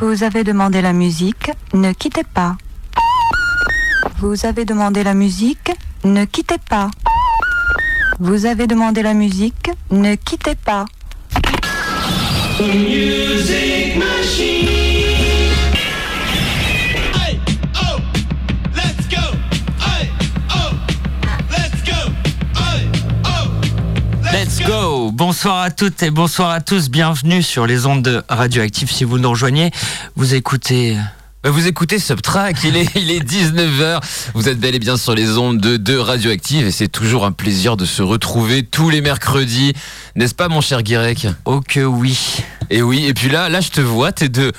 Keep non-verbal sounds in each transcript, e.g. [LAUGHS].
Vous avez demandé la musique, ne quittez pas. Vous avez demandé la musique, ne quittez pas. Vous avez demandé la musique, ne quittez pas. Let's go. Bonsoir à toutes et bonsoir à tous, bienvenue sur les ondes de Radioactive. Si vous nous rejoignez, vous écoutez... Bah, Vous écoutez Subtrack, il est, il est 19h, vous êtes bel et bien sur les ondes de, de Radioactive et c'est toujours un plaisir de se retrouver tous les mercredis, n'est-ce pas mon cher Guirec? Oh que oui. Et oui, et puis là, là je te vois, t'es de...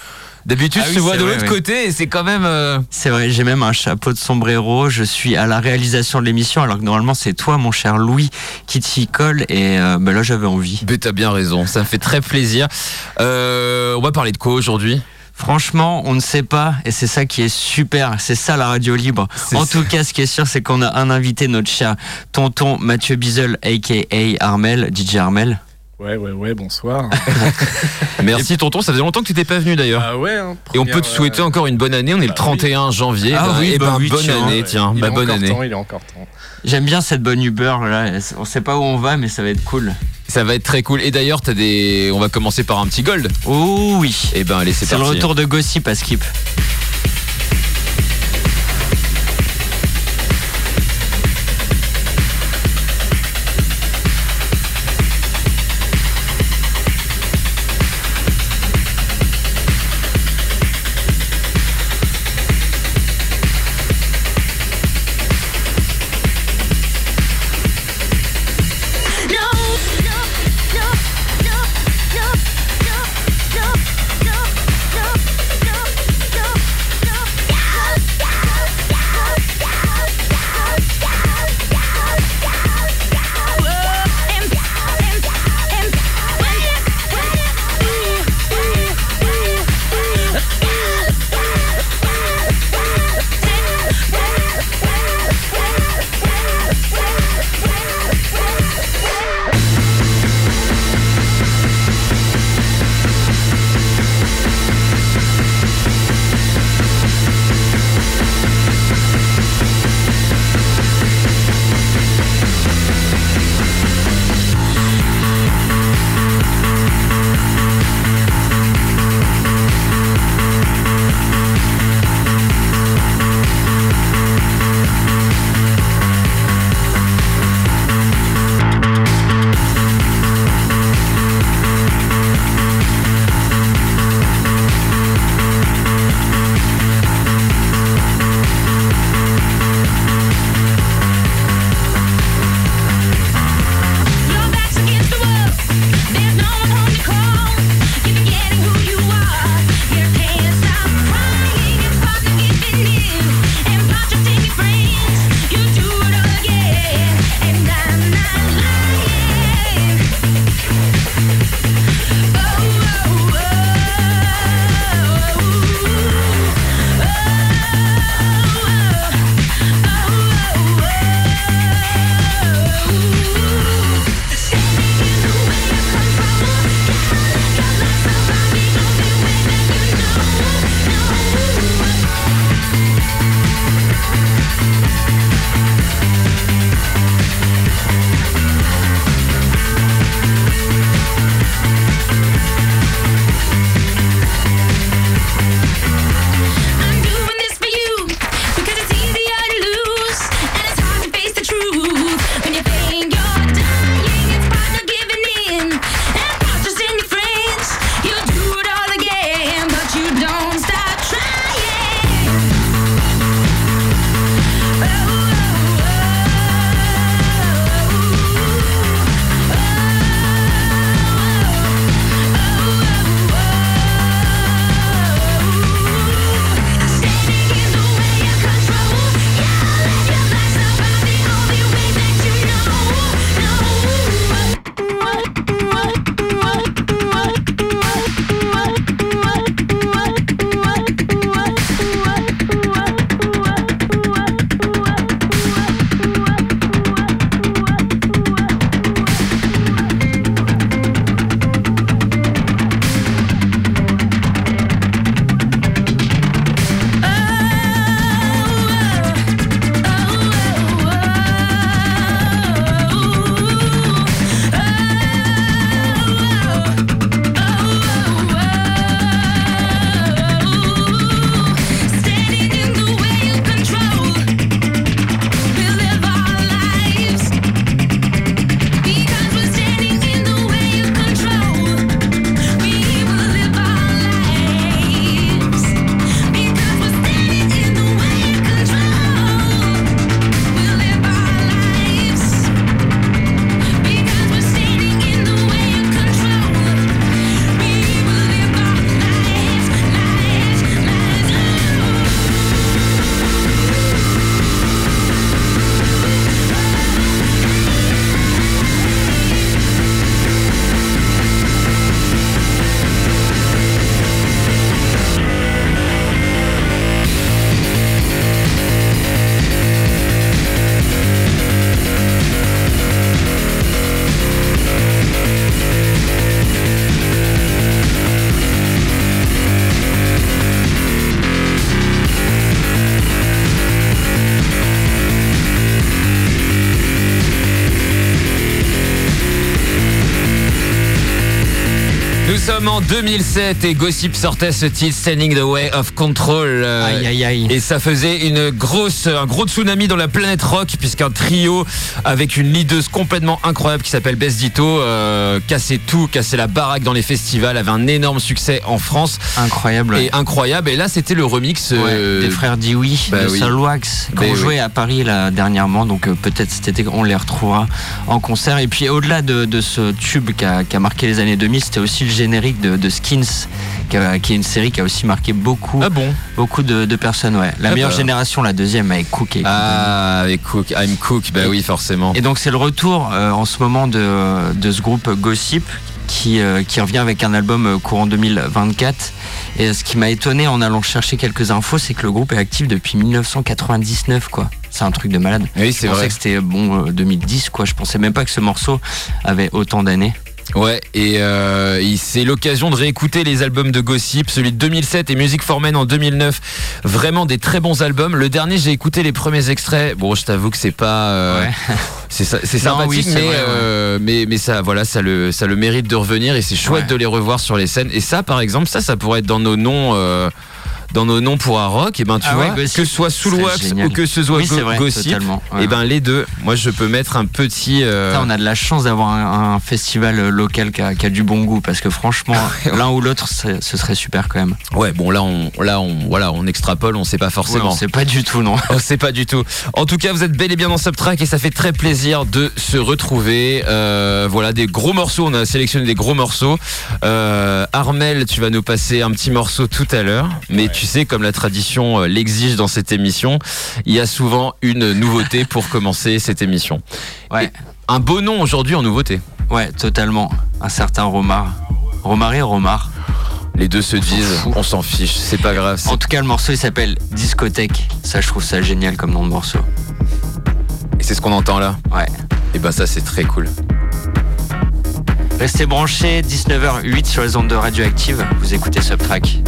D'habitude Ah je oui, te vois de l'autre oui. côté et c'est quand même... euh, C'est vrai, j'ai même un chapeau de sombrero, je suis à la réalisation de l'émission alors que normalement c'est toi mon cher Louis qui t'y colle et euh, bah là j'avais envie. Mais t'as bien raison, ça me fait très plaisir. Euh, on va parler de quoi aujourd'hui? Franchement, on ne sait pas et c'est ça qui est super, c'est ça la radio libre. En ça. tout cas, ce qui est sûr, c'est qu'on a un invité, notre cher tonton Mathieu Bizel, aka Armel, DJ Armel. Ouais, ouais, ouais, bonsoir. [LAUGHS] Merci tonton, ça faisait longtemps que tu t'étais pas venu d'ailleurs. ah ouais, hein, Et on peut te souhaiter euh, encore une bonne année, on est le bah 31 janvier. Ah bah, oui, eh bah ben, oui, bonne tiens. année, ouais, tiens, il bah, est bonne encore année. temps, il est encore temps. J'aime bien cette bonne humeur là, on sait pas où on va mais ça va être cool. Ça va être très cool. Et d'ailleurs, t'as des. On va commencer par un petit gold. Oh oui. Et ben allez, c'est C'est le parti. retour de Gossip à Skip. 2007 et Gossip sortait ce titre Standing the Way of Control. euh, Aïe, aïe, aïe. Et ça faisait une grosse, un gros tsunami dans la planète rock puisqu'un trio avec une leaduse complètement incroyable qui s'appelle Bess Ditto euh, cassait tout, cassait la baraque dans les festivals, avait un énorme succès en France Incroyable. et incroyable. Et là, c'était le remix euh, Ouais, des frères Dioui, bah de oui. Solwax, oui. joué à Paris là, dernièrement, donc euh, peut-être cet été on les retrouvera en concert. Et puis au-delà de, de ce tube qui a, qui a marqué les années 2000, c'était aussi le générique de, de Skins, qui, a- qui est une série qui a aussi marqué beaucoup, Ah bon beaucoup de, de personnes. Ouais. La Ah meilleure bah. génération, la deuxième avec Cook et Ah, avec Cook, I'm Cook, bah Et- oui, forcément. Et donc c'est le retour euh, en ce moment de, de ce groupe Gossip qui, euh, qui revient avec un album euh, courant 2024. Et ce qui m'a étonné en allant chercher quelques infos, c'est que le groupe est actif depuis 1999 quoi. C'est un truc de malade. Oui, Je c'est pensais vrai. que c'était bon euh, 2010 quoi. Je pensais même pas que ce morceau avait autant d'années. Ouais, et, euh, et c'est l'occasion de réécouter les albums de Gossip, celui de 2007 et Music for Men en 2009. Vraiment des très bons albums. Le dernier, j'ai écouté les premiers extraits. Bon, je t'avoue que c'est pas, euh, Ouais. [LAUGHS] c'est sympathique, oui, c'est mais, vrai, ouais. euh, mais mais ça, voilà, ça le ça le mérite de revenir et c'est chouette Ouais. de les revoir sur les scènes. Et ça, par exemple, ça, ça pourrait être dans nos noms. Dans nos noms pour un rock, et ben tu Ah vois, ouais, Gossip. que ce soit Soulwax ou que ce soit Oui, Go- c'est vrai, Gossip, totalement. Ouais. et ben les deux, moi je peux mettre un petit. euh, on a de la chance d'avoir un, un festival euh, local qui a, qui a du bon goût parce que franchement, [LAUGHS] l'un ou l'autre, c'est- ce serait super quand même. Ouais, bon là on là on voilà, on extrapole, on sait pas Ouais, forcément. on sait pas du tout, non. [LAUGHS] On sait pas du tout. En tout cas, vous êtes bel et bien dans Subtrack et ça fait très plaisir de se retrouver. Euh, voilà, des gros morceaux. On a sélectionné des gros morceaux. Euh, Armel, tu vas nous passer un petit morceau tout à l'heure. Mais tu sais, comme la tradition euh, l'exige dans cette émission, il y a souvent une nouveauté pour commencer cette émission. Ouais, Un beau nom aujourd'hui en nouveauté. ouais, totalement. Un certain Romar. Romar et Romar. Les deux se disent, on s'en fiche, c'est pas grave. En tout cas, le morceau il s'appelle Discothèque. Ça, je trouve ça génial comme nom de morceau. Et c'est ce qu'on entend là. Ouais. Et ben ça, c'est très cool. Restez branchés, 19h08 sur les ondes de radioactive. Vous écoutez Subtrack.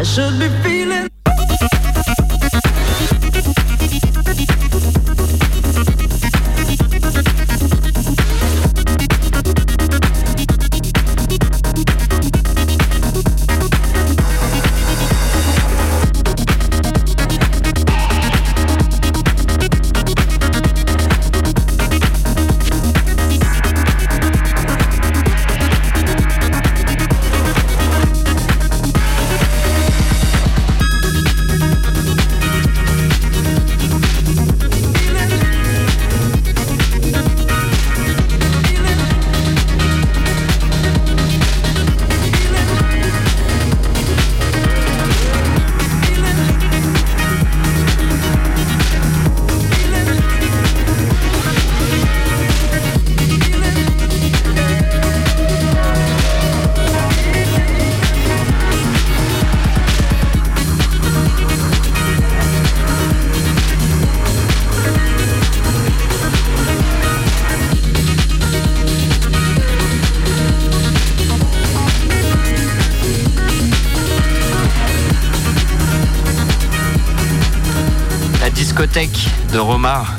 I should be feeling. La discothèque de Romar.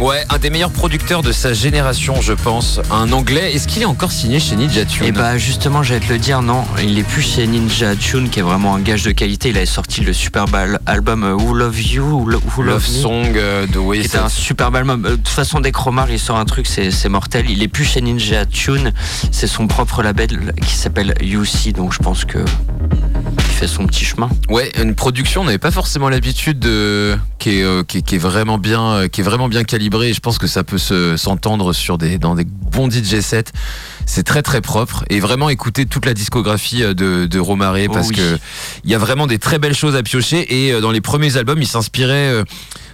Ouais, un des meilleurs producteurs de sa génération, je pense. Un anglais. Est-ce qu'il est encore signé chez Ninja Tune Et bah justement, j'allais te le dire, non, il est plus chez Ninja Tune, qui est vraiment un gage de qualité. Il avait sorti le superbe al- album euh, Who Love You, Who Lo- Who Love Me. Song euh, de oui, était un superbe album. Euh, De toute façon, dès que Romar il sort un truc, c'est c'est mortel. Il est plus chez Ninja Tune, c'est son propre label qui s'appelle UC, donc je pense que il fait son petit chemin. Ouais, une production, on n'avait pas forcément l'habitude de qui est, euh, qui, est, qui est vraiment bien euh, qui est vraiment bien calibrée et je pense que ça peut se s'entendre sur des dans des bons DJ sets. C'est très très propre et vraiment écouter toute la discographie euh, de, de Romaré Oh parce oui. que il y a vraiment des très belles choses à piocher et dans les premiers albums, il s'inspirait euh,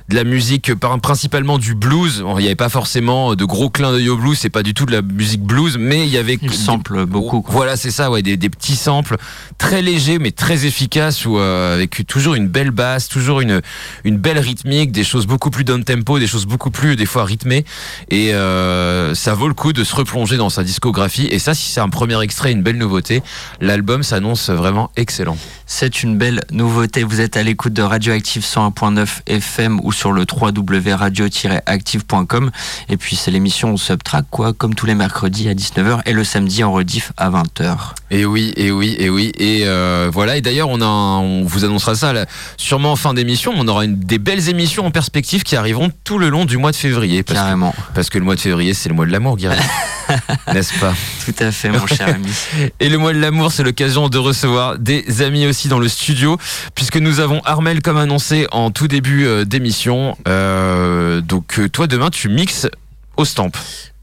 de la musique principalement du blues. Il n'y avait pas forcément de gros clins d'œil au blues, c'est pas du tout de la musique blues, mais il y avait Il sample beaucoup. quoi. voilà, c'est ça, ouais, des, des petits samples très légers mais très efficaces, ou euh, avec toujours une belle basse, toujours une une belle rythmique, des choses beaucoup plus down tempo, des choses beaucoup plus des fois rythmées, et euh, ça vaut le coup de se replonger dans sa discographie. Et ça, si c'est un premier extrait, une belle nouveauté, l'album s'annonce vraiment excellent. C'est une belle nouveauté. Vous êtes à l'écoute de Radioactive 101.9 FM ou sur le www.radio-active.com. Et puis c'est l'émission Subtrack, quoi, comme tous les mercredis à 19h et le samedi en rediff à 20h. Et oui, et oui, et oui, et euh, voilà. Et d'ailleurs, on a, un- on vous annoncera ça là, sûrement en fin d'émission. On aura une, des belles émissions en perspective qui arriveront tout le long du mois de février, parce que Carrément. Parce que le mois de février, c'est le mois de l'amour, Guillaume. [LAUGHS] N'est-ce pas? Tout à fait, mon cher ami. [LAUGHS] Et le mois de l'amour, c'est l'occasion de recevoir des amis aussi dans le studio, puisque nous avons Armel comme annoncé en tout début euh, Euh, donc euh, toi, demain, tu mixes au stamp.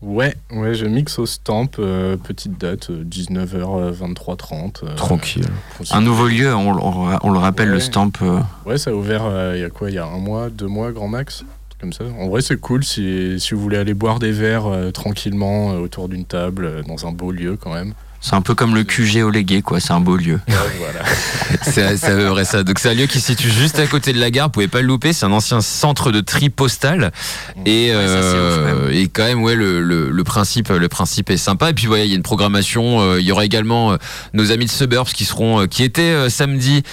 Ouais, ouais, je mixe au stamp, euh, petite date, euh, 19h, 23h30. euh, Tranquille. Un nouveau lieu, on, on- on le rappelle, le stamp. euh, Ouais, ça a ouvert il y a quoi Il y a un mois, deux mois, grand max comme ça. En vrai, c'est cool si, si vous voulez aller boire des verres tranquillement autour d'une table, dans un beau lieu quand même. C'est un peu comme le QG au Légué, quoi. C'est un beau lieu. Ouais, voilà. [LAUGHS] C'est c'est à peu près ça. Donc c'est un lieu qui se situe juste à côté de la gare. Vous pouvez pas le louper. C'est un ancien centre de tri postal. Et, Ouais, ça, euh, et quand même, ouais, le, le, le principe, le principe est sympa. Et puis, voilà, il y a une programmation. euh, il y aura également euh, nos amis de Suburbs qui seront, qui étaient samedi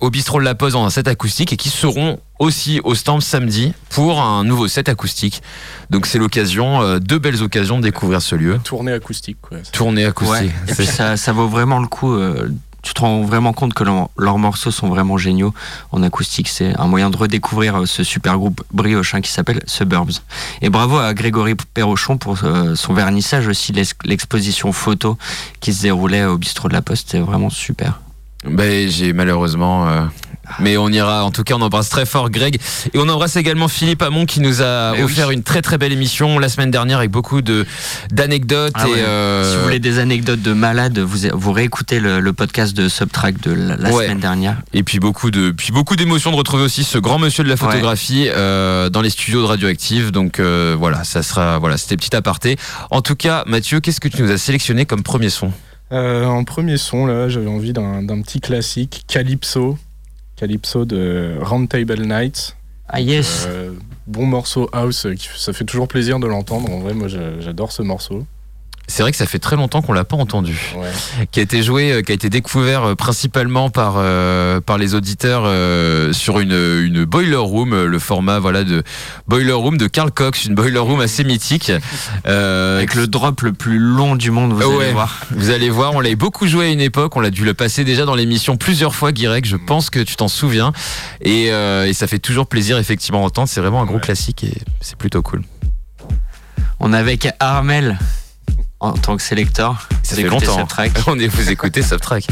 au bistrot de la Pose dans un set acoustique et qui seront aussi au Stamp samedi pour un nouveau set acoustique. Donc c'est l'occasion, euh, deux belles occasions de découvrir ce lieu. Tournée acoustique, quoi. Tournée Ouais. acoustique. Et puis ça, ça vaut vraiment le coup. euh, tu te rends vraiment compte que leur- leurs morceaux sont vraiment géniaux en acoustique. C'est un moyen de redécouvrir euh, ce super groupe briochin qui s'appelle Suburbs. Et bravo à Grégory Perrochon pour son vernissage aussi, l'ex- l'exposition photo qui se déroulait au bistrot de la Poste. C'était vraiment super. Ben, j'ai malheureusement. euh, mais on ira. En tout cas, on embrasse très fort Greg et on embrasse également Philippe Hamon qui nous a Mais oui. offert une très très belle émission la semaine dernière avec beaucoup de d'anecdotes Ah et ouais. euh, Si vous voulez des anecdotes de malades, vous, vous réécoutez le, le podcast de Subtrack de la, la Ouais. semaine dernière. et puis beaucoup de puis beaucoup d'émotions de retrouver aussi ce grand monsieur de la photographie euh, dans les studios de Radioactive. Donc euh, voilà, ça sera voilà, c'était petit aparté. En tout cas, Mathieu, qu'est-ce que tu nous as sélectionné comme premier son? Euh, en premier son, là, j'avais envie d'un d'un petit classique, Calypso. Calypso de Roundtable Nights. Ah yes Euh, bon morceau house, euh, ça fait toujours plaisir de l'entendre. En vrai, moi, j'a- j'adore ce morceau. C'est vrai que ça fait très longtemps qu'on l'a pas entendu. Ouais. Qui a été joué, euh, qui a été découvert euh, principalement par euh, par les auditeurs euh, sur une une boiler room, le format voilà de boiler room de Carl Cox, une boiler room assez mythique. [LAUGHS] Euh, Avec le drop le plus long du monde, vous Ouais. allez voir. Vous allez voir, on l'avait beaucoup joué à une époque, on l'a dû le passer déjà dans l'émission plusieurs fois, Guirec, je pense que tu t'en souviens. Et, et ça fait toujours plaisir effectivement d'entendre, c'est vraiment un gros Ouais. classique et c'est plutôt cool. On est avec Armel en tant que sélecteur. Ça Vous fait longtemps. [LAUGHS] On est, vous écoutez Subtrack.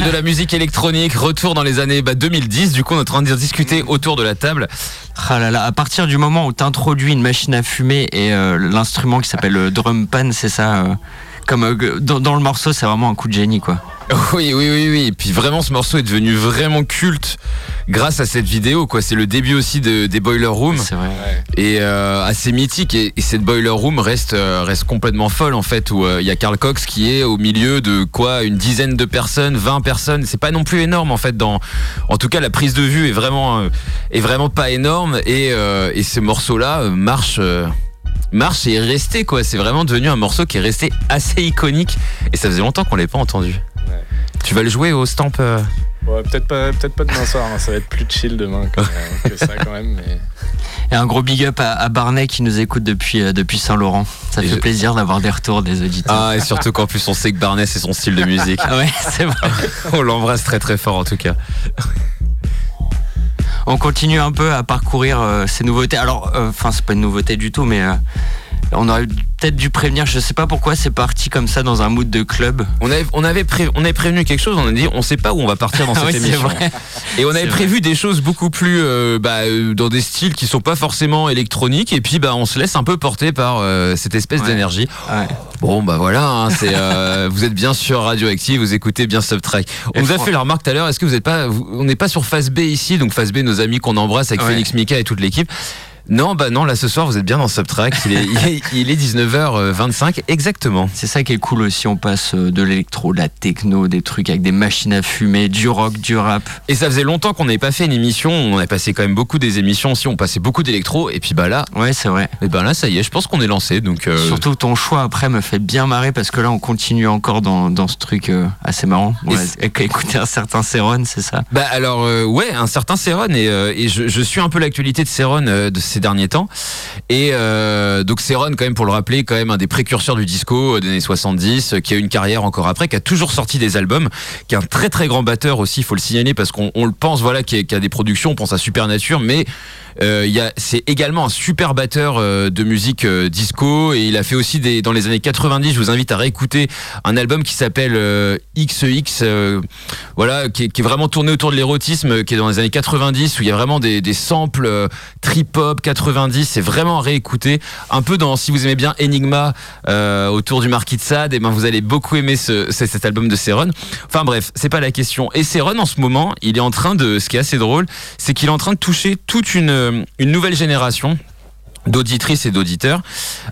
De la [LAUGHS] musique électronique. Retour dans les années bah, 2010. Du coup, on est en train de discuter autour de la table. Ah là là, à partir du moment où tu introduis une machine à fumer et euh, l'instrument qui s'appelle le drum pan, c'est ça euh, comme euh, dans, dans le morceau, c'est vraiment un coup de génie quoi. [LAUGHS] Oui, oui, oui, oui. Et puis vraiment, ce morceau est devenu vraiment culte grâce à cette vidéo. quoi. C'est le début aussi de, des Boiler Room C'est vrai. Et euh, assez mythique. Et, et cette Boiler Room reste euh, reste complètement folle en fait. Où euh, il y a Carl Cox qui est au milieu de quoi une dizaine de personnes, 20 personnes. C'est pas non plus énorme en fait. Dans en tout cas, la prise de vue est vraiment euh, est vraiment pas énorme. Et, euh, et ce morceau-là euh, marche. euh, marche et est resté quoi. C'est vraiment devenu un morceau qui est resté assez iconique et ça faisait longtemps qu'on l'avait pas entendu. Ouais. Tu vas le jouer au stamp euh Ouais, peut-être pas, peut-être pas demain soir, hein, ça va être plus chill demain que, que ça quand même. Mais... Et un gros big up à, à Barnet qui nous écoute depuis, euh, depuis Saint-Laurent. Ça Et fait je- plaisir d'avoir des retours des auditeurs. Ah et surtout qu'en plus on sait que Barnet c'est son style de musique. Ah [LAUGHS] ouais, c'est vrai. on l'embrasse très très fort en tout cas. On continue un peu à parcourir euh, ces nouveautés. Alors, euh, enfin, c'est pas une nouveauté du tout, mais euh, on aurait peut-être dû prévenir. Je sais pas pourquoi c'est parti comme ça dans un mood de club. On avait, on avait, pré- on avait prévenu quelque chose, on a dit on sait pas où on va partir dans cette Ah oui, c'est émission. vrai. Et on avait prévu des choses beaucoup plus euh, bah, euh, dans des styles qui sont pas forcément électroniques et puis bah on se laisse un peu porter par euh, cette espèce Ouais. d'énergie. Ouais. Bon bah voilà, hein, c'est euh, [LAUGHS] vous êtes bien sur Radioactive, vous écoutez bien Subtrack. On Et nous a fait la remarque tout à l'heure, est-ce que vous êtes pas vous- on n'est pas sur Phase B ici, donc Phase B nos amis qu'on embrasse avec Ouais. Félix Mika et toute l'équipe. Non, bah non, là ce soir vous êtes bien dans Subtrack, [LAUGHS] il est, il est, il est 19h25 exactement. C'est ça qui est cool aussi. On passe euh, de l'électro, de la techno, des trucs avec des machines à fumer, du rock, du rap. Et ça faisait longtemps qu'on n'avait pas fait une émission, on avait passé quand même beaucoup des émissions aussi, on passait beaucoup d'électro et puis bah là, Ouais, c'est vrai. et ben là ça y est, je pense qu'on est lancé donc euh, Surtout ton choix après me fait bien marrer parce que là on continue encore dans, dans ce truc euh, assez marrant. On [LAUGHS] écouter un certain Céron, c'est ça? Bah alors euh, ouais, un certain Céron et, et je, je suis un peu l'actualité de Céron de ces derniers temps. Et euh, donc Céron quand même pour le rappeler quand même un des précurseurs du disco euh, des années 70 euh, qui a une carrière encore après qui a toujours sorti des albums, qui est un très très grand batteur aussi, il faut le signaler parce qu'on on le pense voilà qui a, des productions, on pense à Supernature mais euh, il a c'est également un super batteur euh, de musique euh, disco et il a fait aussi des dans les années 90, je vous invite à réécouter un album qui s'appelle euh, XX euh, voilà, qui est, qui est vraiment tourné autour de l'érotisme, euh, qui est dans les années 90, où il y a vraiment des, des samples euh, trip-hop 90, c'est vraiment à réécouter. Un peu dans, si vous aimez bien Enigma, euh, autour du Marquis de Sade, et ben vous allez beaucoup aimer ce, ce- cet album de Céron. Enfin bref, c'est pas la question. Et Céron, en ce moment, il est en train de, ce qui est assez drôle, c'est qu'il est en train de toucher toute une, une nouvelle génération d'auditrices et d'auditeurs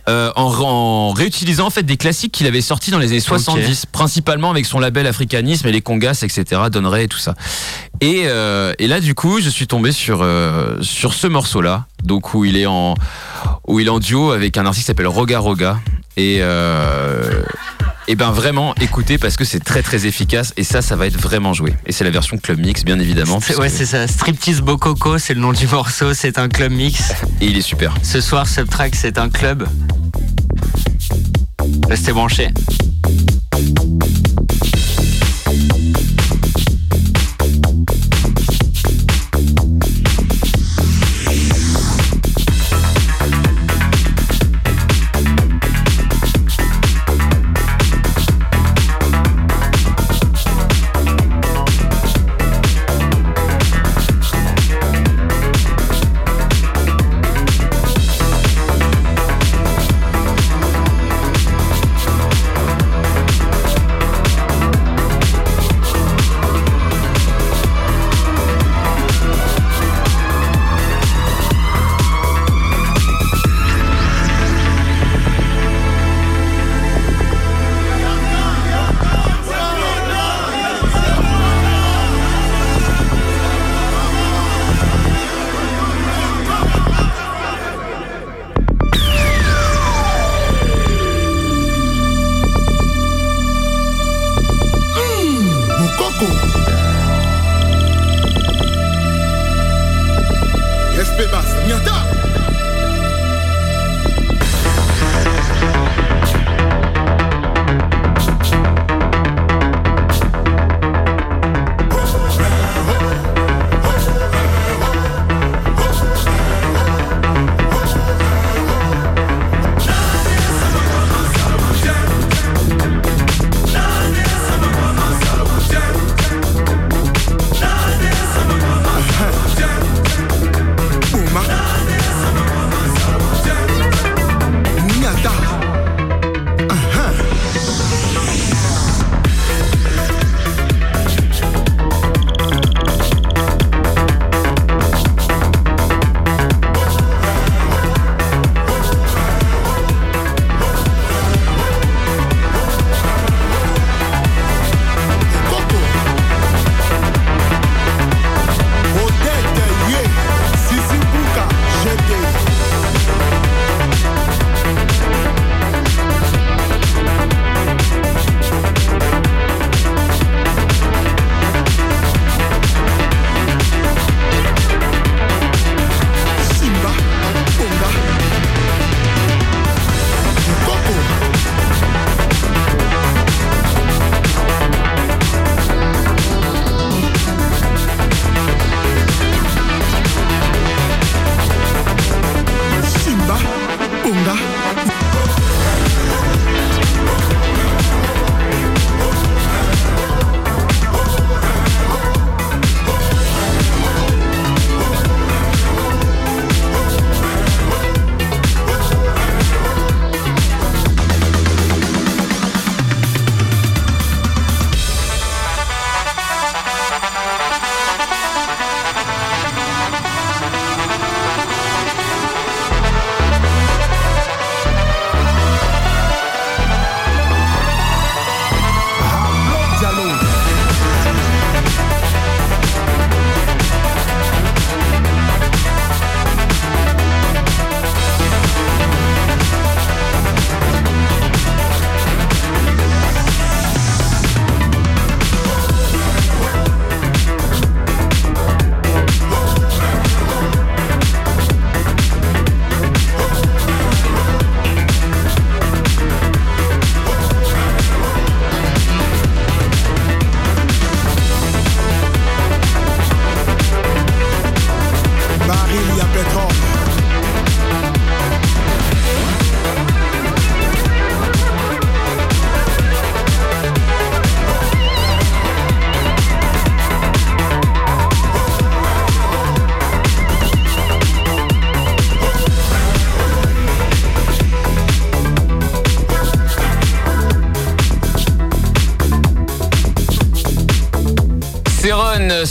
euh, en, en réutilisant en fait des classiques qu'il avait sortis dans les années 70 principalement avec son label Africanisme et les congas etc Donneray et tout ça et, euh, et là du coup je suis tombé sur euh, sur ce morceau là donc où il est en où il est en duo avec un artiste qui s'appelle Roga Roga et euh, et ben vraiment écoutez parce que c'est très très efficace et ça ça va être vraiment joué et c'est la version club mix bien évidemment Ouais, c'est ça. Striptease Bococo, c'est le nom du morceau. C'est un club mix. et il est super Ce soir, Subtrack, c'est un club. Restez branchés.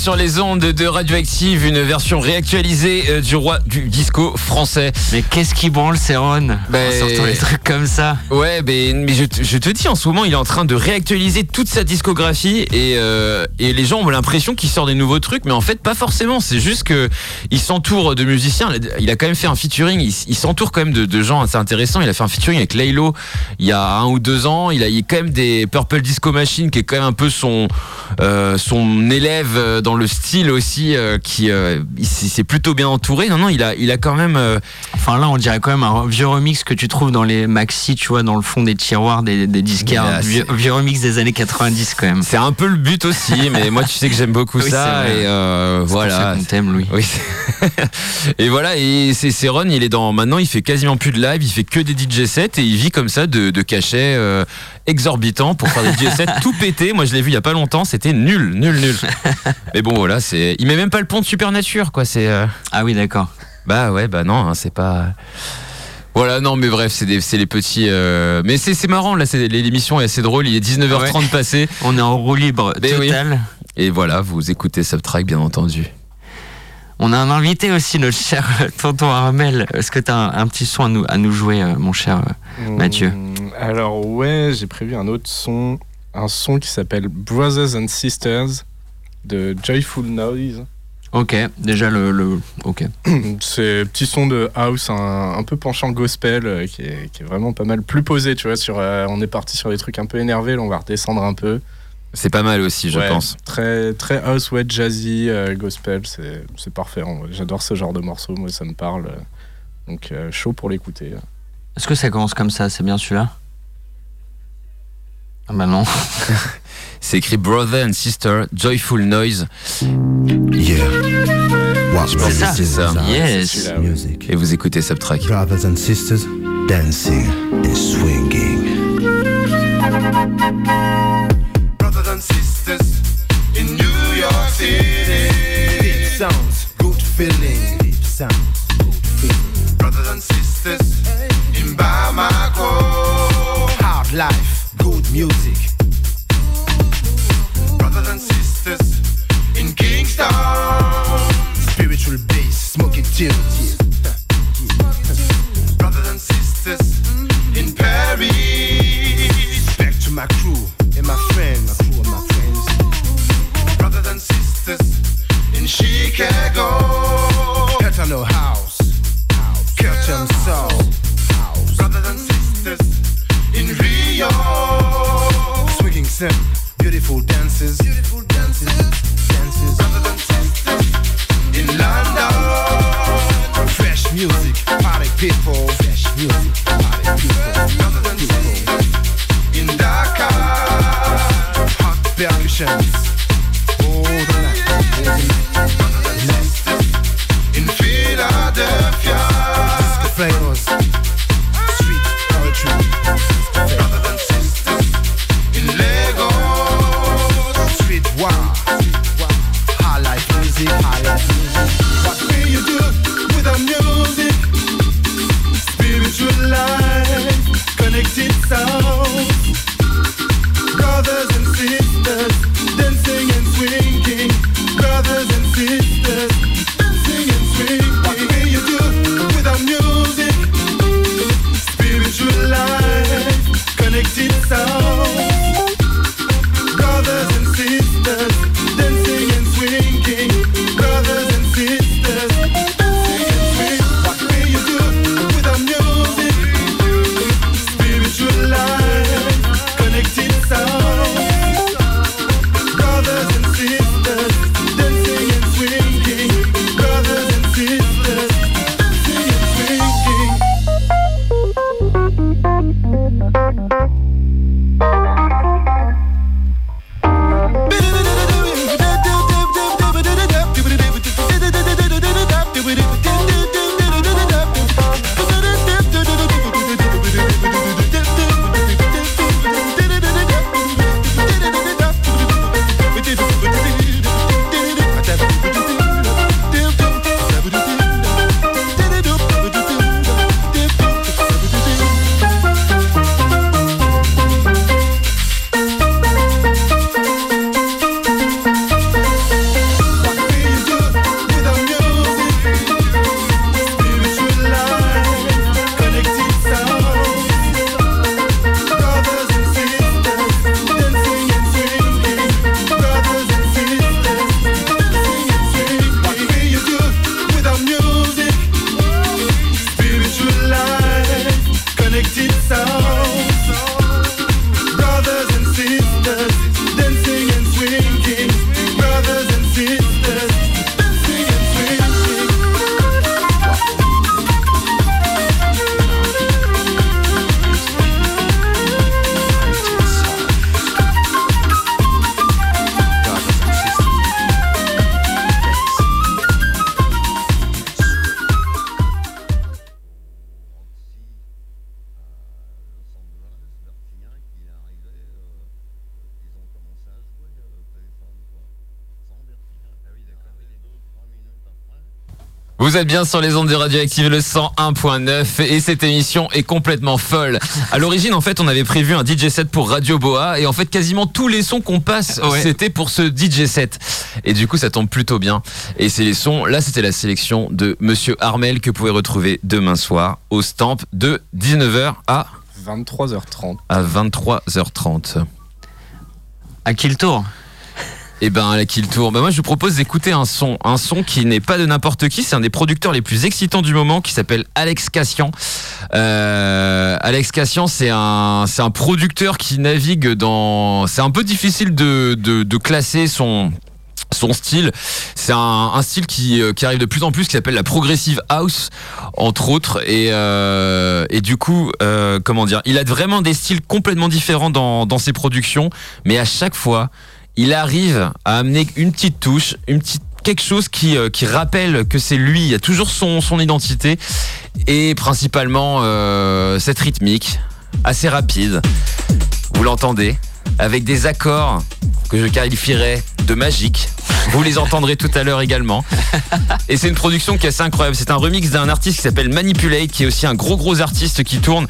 Sur les ondes de Radioactive, une version réactualisée euh, du roi du disco français. Mais qu'est-ce qui branle, c'est Ron Ben- Surtout les trucs comme ça. Ouais, mais, mais je, te- je te dis, en ce moment, il est en train de réactualiser toute sa discographie et, euh, et les gens ont l'impression qu'il sort des nouveaux trucs, mais en fait, pas forcément. C'est juste que il s'entoure de musiciens. Il a quand même fait un featuring. Il, il s'entoure quand même de, de gens assez intéressants. Il a fait un featuring avec Laylo il y a un ou deux ans. Il a, il y a quand même des Purple Disco Machine qui est quand même un peu son euh, son élève euh, dans le style aussi, euh, qui euh, s'est plutôt bien entouré. Non, non, il a il a quand même. euh, Enfin là, on dirait quand même un vieux remix que tu trouves dans les maxi, tu vois, dans le fond des tiroirs des, des disquaires. Là, vieux, c'est- vieux remix des années 90 quand même. C'est un peu le but aussi, [LAUGHS] mais moi tu sais que j'aime beaucoup Oui, ça c'est et C'est voilà. qu'on t'aime, Louis. Oui. et voilà, et c'est c'est Ron, il est dans maintenant, il fait quasiment plus de live, il fait que des DJ sets et il vit comme ça de, de cachets exorbitants pour faire des DJ sets tout pété. Moi je l'ai vu il y a pas longtemps, c'était nul, nul, nul. Mais bon voilà, c'est il met même pas le pont de Supernature quoi, c'est euh, Ah oui, d'accord. bah ouais, bah non, hein, c'est pas. Voilà, non, mais bref, c'est des- c'est les petits. euh, Mais c'est marrant, là, c'est- l'émission est assez drôle. Il est 19h30 passé. On est en roue libre Mais oui. total. Et voilà, vous écoutez Subtrack, bien entendu. On a un invité aussi, notre cher tonton Armel. Est-ce que tu as un, un petit son à nous, à nous jouer, euh, mon cher euh, Mathieu. Hum, Alors ouais, j'ai prévu un autre son, un son qui s'appelle Brothers and Sisters de Joyful Noise. Ok, déjà le. le ok. [CLEARS THROAT] C'est un petit son de house, un, un peu penchant gospel, euh, qui, est, qui est vraiment pas mal, plus posé, tu vois. Sur, euh, on est parti sur des trucs un peu énervés, là on va redescendre un peu. C'est pas mal aussi, je Ouais, pense. Très, très house, ouais, jazzy, euh, gospel, c'est c'est parfait. J'adore ce genre de morceau, moi ça me parle. Donc euh, chaud pour l'écouter. Est-ce que ça commence comme ça? C'est bien celui-là? Ah bah non. [LAUGHS] C'est écrit Brother and Sister, Joyful Noise. Yeah. What C'est ça. Ça. Yes. Music. Et vous écoutez Subtrack. Brothers and sisters dancing and swinging. Vous êtes bien sur les ondes de Radioactive le 101.9 et cette émission est complètement folle. À l'origine, en fait, on avait prévu un DJ set pour Radio Boa et en fait, quasiment tous les sons qu'on passe, Ouais. c'était pour ce DJ set. Et du coup, ça tombe plutôt bien. Et c'est les sons, là, c'était la sélection de Monsieur Armel que vous pouvez retrouver demain soir au Stamp de 19h à, 23h30. à 23h30. À qui le tour? Eh ben, à qui le tour Bah moi, je vous propose d'écouter un son, un son qui n'est pas de n'importe qui. C'est un des producteurs les plus excitants du moment, qui s'appelle Alex Cassian. Euh, Alex Cassian, c'est un, c'est un producteur qui navigue dans. C'est un peu difficile de, de, de classer son son style. C'est un, un style qui, euh, qui arrive de plus en plus, qui s'appelle la progressive house, entre autres. Et, euh, et du coup, euh, comment dire, il a vraiment des styles complètement différents dans, dans ses productions, mais à chaque fois, il arrive à amener une petite touche, une petite quelque chose qui, euh, qui rappelle que c'est lui, il y a toujours son, son identité et principalement euh, cette rythmique assez rapide. Vous l'entendez? Avec des accords que je qualifierais de magiques. Vous les entendrez tout à l'heure également. Et c'est une production qui est assez incroyable. C'est un remix d'un artiste qui s'appelle Manipulate, qui est aussi un gros gros artiste qui tourne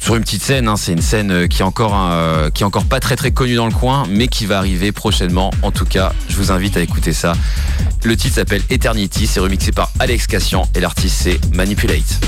sur une petite scène. hein. C'est une scène euh, qui est encore euh, qui est encore pas très très connue dans le coin, mais qui va arriver prochainement. En tout cas, je vous invite à écouter ça. Le titre s'appelle Eternity. C'est remixé par Alex Cassian et l'artiste c'est Manipulate.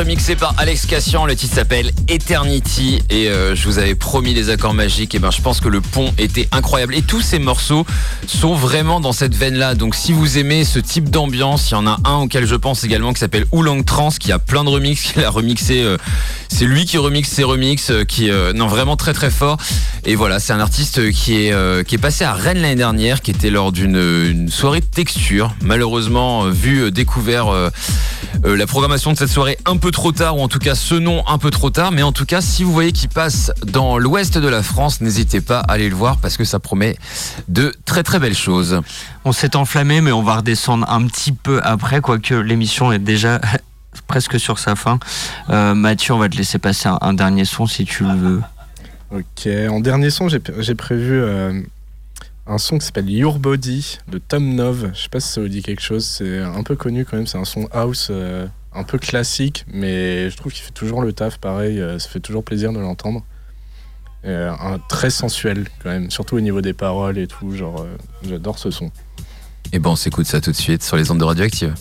Remixé par Alex Cassian, le titre s'appelle Eternity. Et euh, je vous avais promis les accords magiques. Et ben je pense que le pont était incroyable. Et tous ces morceaux sont vraiment dans cette veine là donc si vous aimez ce type d'ambiance il y en a un auquel je pense également qui s'appelle Oolong Trans qui a plein de remixes qu'il a remixé euh, c'est lui qui remixe ses remixes euh, qui non vraiment très très fort. Et voilà c'est un artiste qui est qui est passé à Rennes l'année dernière qui était lors d'une soirée de texture malheureusement vu découvert la programmation de cette soirée un peu trop tard, ou en tout cas ce nom un peu trop tard. Mais en tout cas, si vous voyez qu'il passe dans l'ouest de la France, n'hésitez pas à aller le voir parce que ça promet de très très belles choses. On s'est enflammé, mais on va redescendre un petit peu après, quoique l'émission est déjà [LAUGHS] presque sur sa fin. Euh, Mathieu, on va te laisser passer un, dernier son si tu le veux. Ok, en dernier son, j'ai prévu euh, un son qui s'appelle Your Body de Tom Nove. Je sais pas si ça vous dit quelque chose, c'est un peu connu quand même, c'est un son house. Euh, un peu classique, mais je trouve qu'il fait toujours le taf, pareil, euh, ça fait toujours plaisir de l'entendre. Euh, un, très sensuel quand même, surtout au niveau des paroles et tout, genre j'adore ce son. Et bon, on s'écoute ça tout de suite sur les ondes de Radioactive.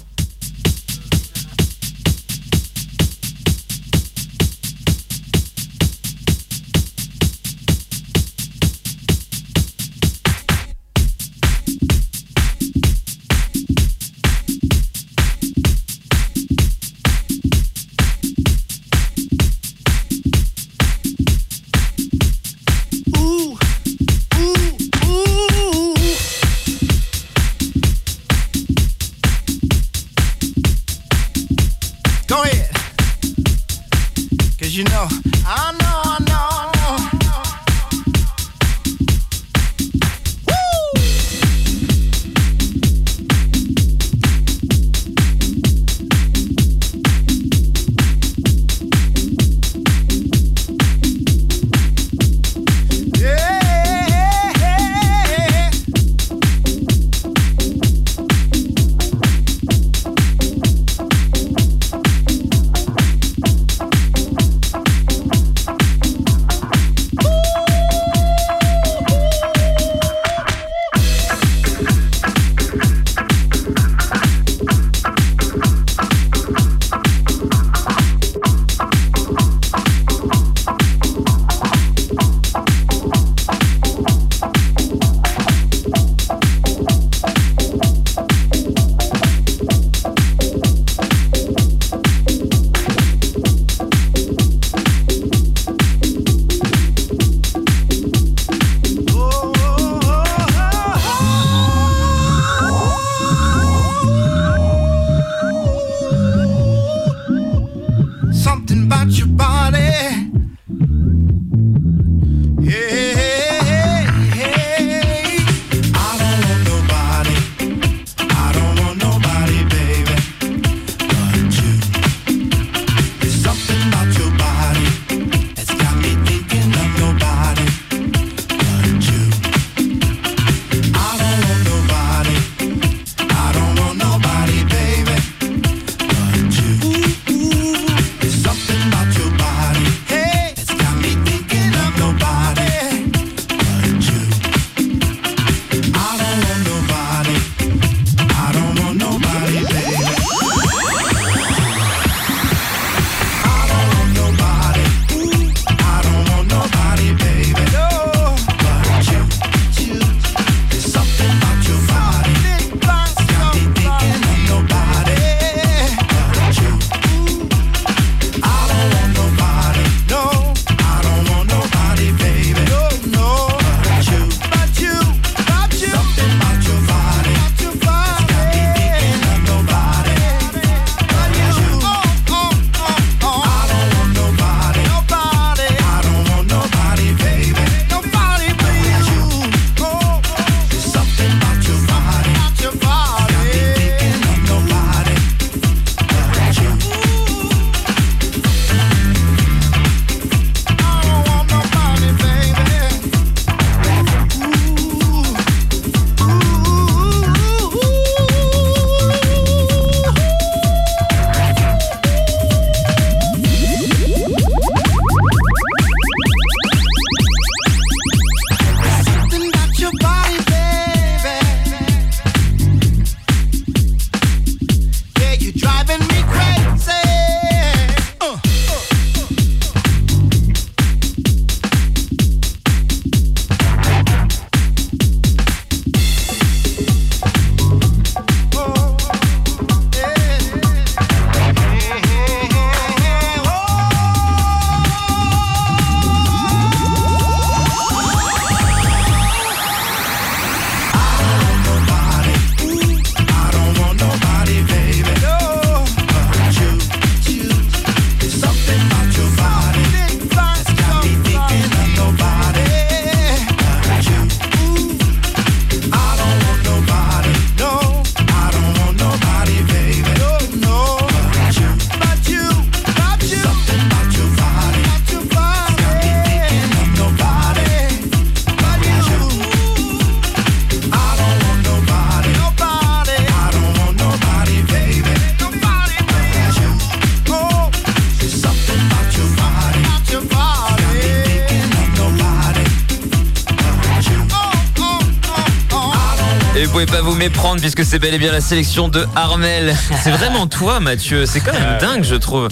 Puisque c'est bel et bien la sélection de Armel. [LAUGHS] C'est vraiment toi, Mathieu. C'est quand même dingue, je trouve.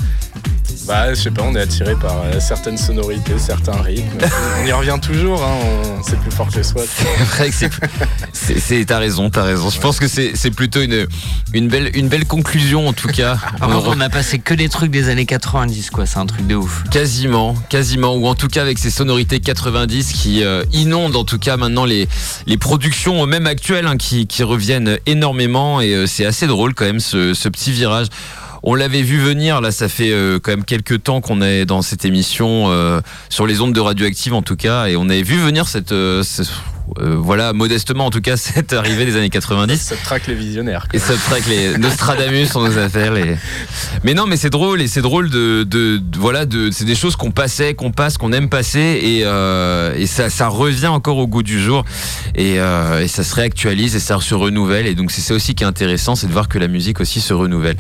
Bah, je sais pas, on est attiré par euh, certaines sonorités, certains rythmes. [LAUGHS] on y revient toujours, hein, on- c'est plus fort que soi. C'est vrai que c'est. C'est- T'as raison, t'as raison. Je pense que c'est c'est plutôt une, une, belle, une belle conclusion en tout cas. [LAUGHS] Par contre, on a passé que des trucs des années 90, quoi. C'est un truc de ouf. Quasiment, quasiment, ou en tout cas avec ces sonorités 90 qui euh, inondent en tout cas maintenant les, les productions, même actuelles, hein, qui, qui reviennent énormément et euh, c'est assez drôle quand même ce, ce petit virage. On l'avait vu venir, là ça fait euh, quand même quelques temps qu'on est dans cette émission euh, sur les ondes de radioactive en tout cas, et on avait vu venir cette... euh, ce- euh, voilà, modestement en tout cas, [LAUGHS] cette arrivée des années 90. Ça traque les visionnaires. quoi. Et ça traque les Nostradamus on nous appelle. les- Mais non, mais c'est drôle et c'est drôle de, de, de- voilà, de, c'est des choses qu'on passait, qu'on passe, qu'on aime passer et, euh, et ça, ça revient encore au goût du jour et, euh, et ça se réactualise et ça se renouvelle et donc c'est ça aussi qui est intéressant, c'est de voir que la musique aussi se renouvelle.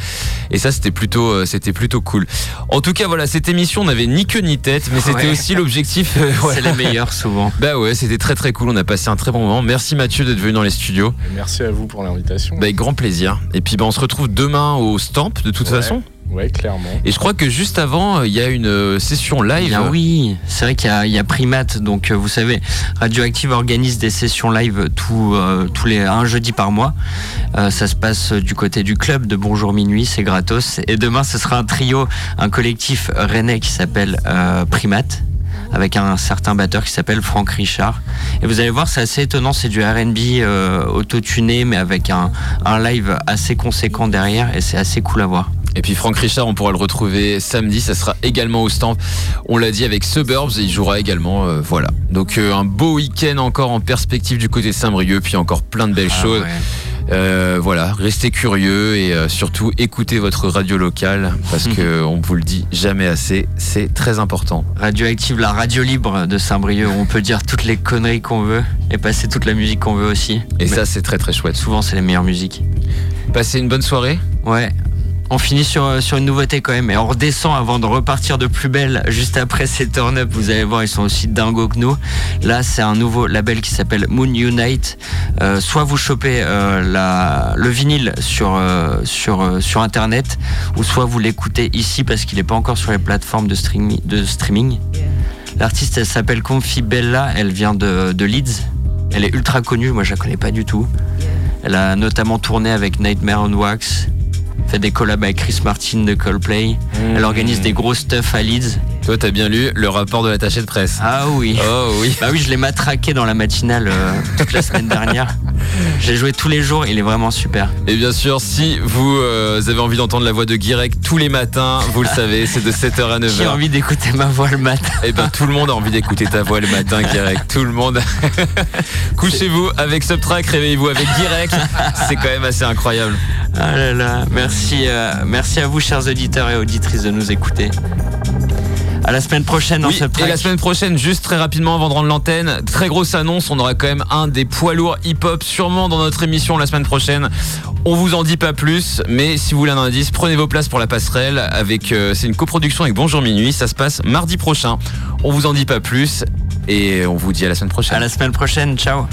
Et ça, c'était plutôt, c'était plutôt cool. En tout cas, voilà, cette émission n'avait ni queue ni tête, mais c'était Ouais. aussi l'objectif. euh, voilà. C'est les meilleurs souvent. Bah ouais, c'était très très cool. On a passé un très bon moment. Merci Mathieu d'être venu dans les studios. Merci à vous pour l'invitation. Bah, avec grand plaisir. Et puis bah, on se retrouve demain au Stamp de toute Ouais. façon. Ouais, clairement. Et je crois que juste avant, il y a une euh, session live. bien oui, c'est vrai qu'il y a, il y a Primate, donc euh, vous savez, Radioactive organise des sessions live tout, euh, tous les un jeudi par mois. Euh, ça se passe du côté du club de Bonjour Minuit, c'est gratos. Et demain, ce sera un trio, un collectif rennais qui s'appelle euh, Primate avec un certain batteur qui s'appelle Franck Richard. Et vous allez voir, c'est assez étonnant, c'est du R&B euh, autotuné, mais avec un, un live assez conséquent derrière, et c'est assez cool à voir. Et puis Franck Richard, on pourra le retrouver samedi. Ça sera également au Stamp. On l'a dit avec Suburbs et il jouera également. euh, voilà. Donc euh, un beau week-end encore en perspective du côté de Saint-Brieuc. Puis encore plein de belles Ah choses. ouais. Euh, voilà, restez curieux et euh, surtout écoutez votre radio locale parce que [LAUGHS] on vous le dit jamais assez, c'est très important. Radioactive, la radio libre de Saint-Brieuc, où on peut dire toutes les conneries qu'on veut et passer toute la musique qu'on veut aussi. Et Mais ça c'est très très chouette. souvent, c'est les meilleures musiques. Passez une bonne soirée. Ouais. On finit sur, euh, sur une nouveauté quand même et on redescend avant de repartir de plus belle juste après ces turn up. Vous allez voir, ils sont aussi dingos que nous. Là, c'est un nouveau label qui s'appelle Moon Unite. Euh, soit vous chopez euh, le vinyle sur, sur, sur internet, ou soit vous l'écoutez ici parce qu'il n'est pas encore sur les plateformes de streaming. L'artiste, elle s'appelle Confi Bella, elle vient de, de Leeds. Elle est ultra connue, moi je la connais pas du tout. Elle a notamment tourné avec Nightmare on Wax, fait des collabs avec Chris Martin de Coldplay. Elle organise des gros stuff à Leeds. Toi t'as bien lu le rapport de l'attaché de presse. Ah oui. Oh oui. Bah oui, je l'ai matraqué dans la matinale euh, toute la semaine dernière. [LAUGHS] J'ai joué tous les jours, il est vraiment super. Et bien sûr, si vous euh, avez envie d'entendre la voix de Guirec tous les matins, vous le savez, c'est de 7h à 9h. [LAUGHS] J'ai envie d'écouter ma voix le matin. Eh ben tout le monde a envie d'écouter ta voix le matin, Guirec. Tout le monde. [LAUGHS] Couchez-vous avec Subtrack, réveillez-vous avec Guirec. C'est quand même assez incroyable. Ah là là, merci, euh, merci à vous, chers auditeurs et auditrices, de nous écouter. À la semaine prochaine dans Oui, ce et la semaine prochaine, juste très rapidement avant de rendre l'antenne, très grosse annonce, on aura quand même un des poids lourds hip-hop sûrement dans notre émission la semaine prochaine. On vous en dit pas plus, mais si vous voulez un indice, prenez vos places pour la passerelle. Avec, euh, c'est une coproduction avec Bonjour Minuit, ça se passe mardi prochain. On vous en dit pas plus et on vous dit à la semaine prochaine. À la semaine prochaine, ciao.